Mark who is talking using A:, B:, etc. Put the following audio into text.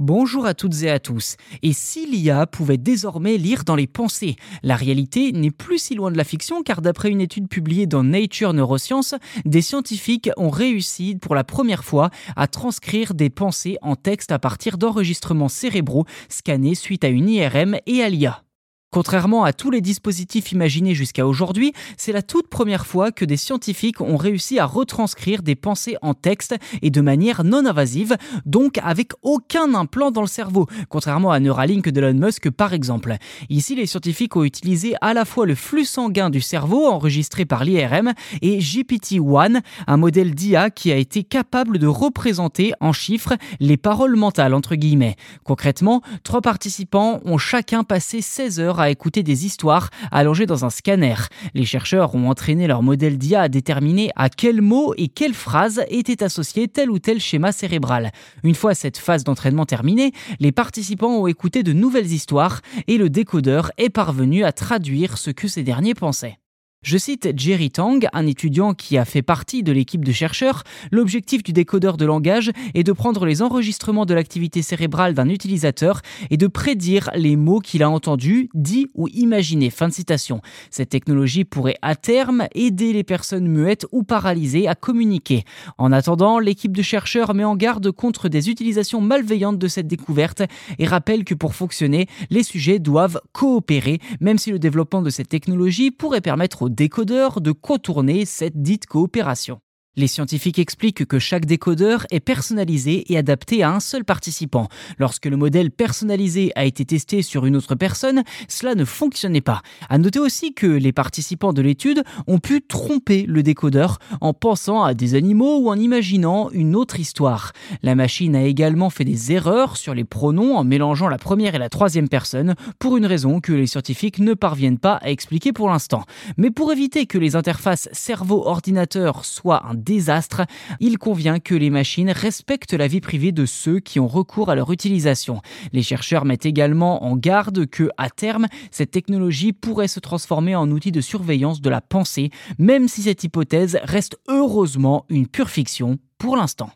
A: Bonjour à toutes et à tous. Et si l'IA pouvait désormais lire dans les pensées? La réalité n'est plus si loin de la fiction car d'après une étude publiée dans Nature Neuroscience, des scientifiques ont réussi pour la première fois à transcrire des pensées en texte à partir d'enregistrements cérébraux scannés suite à une IRM et à l'IA. Contrairement à tous les dispositifs imaginés jusqu'à aujourd'hui, c'est la toute première fois que des scientifiques ont réussi à retranscrire des pensées en texte et de manière non invasive, donc avec aucun implant dans le cerveau, contrairement à Neuralink d'Elon Musk par exemple. Ici, les scientifiques ont utilisé à la fois le flux sanguin du cerveau enregistré par l'IRM et GPT-1, un modèle d'IA qui a été capable de représenter en chiffres les paroles mentales entre guillemets. Concrètement, trois participants ont chacun passé 16 heures à écouter des histoires allongées dans un scanner. Les chercheurs ont entraîné leur modèle d'IA à déterminer à quels mots et quelles phrases étaient associés tel ou tel schéma cérébral. Une fois cette phase d'entraînement terminée, les participants ont écouté de nouvelles histoires et le décodeur est parvenu à traduire ce que ces derniers pensaient. Je cite Jerry Tang, un étudiant qui a fait partie de l'équipe de chercheurs. L'objectif du décodeur de langage est de prendre les enregistrements de l'activité cérébrale d'un utilisateur et de prédire les mots qu'il a entendus, dit ou imaginés. Fin de citation. Cette technologie pourrait à terme aider les personnes muettes ou paralysées à communiquer. En attendant, l'équipe de chercheurs met en garde contre des utilisations malveillantes de cette découverte et rappelle que pour fonctionner, les sujets doivent coopérer, même si le développement de cette technologie pourrait permettre aux décodeur de contourner cette dite coopération. Les scientifiques expliquent que chaque décodeur est personnalisé et adapté à un seul participant. Lorsque le modèle personnalisé a été testé sur une autre personne, cela ne fonctionnait pas. À noter aussi que les participants de l'étude ont pu tromper le décodeur en pensant à des animaux ou en imaginant une autre histoire. La machine a également fait des erreurs sur les pronoms en mélangeant la première et la troisième personne pour une raison que les scientifiques ne parviennent pas à expliquer pour l'instant. Mais pour éviter que les interfaces cerveau-ordinateur soient un désastre, il convient que les machines respectent la vie privée de ceux qui ont recours à leur utilisation. Les chercheurs mettent également en garde que, à terme, cette technologie pourrait se transformer en outil de surveillance de la pensée, même si cette hypothèse reste heureusement une pure fiction pour l'instant.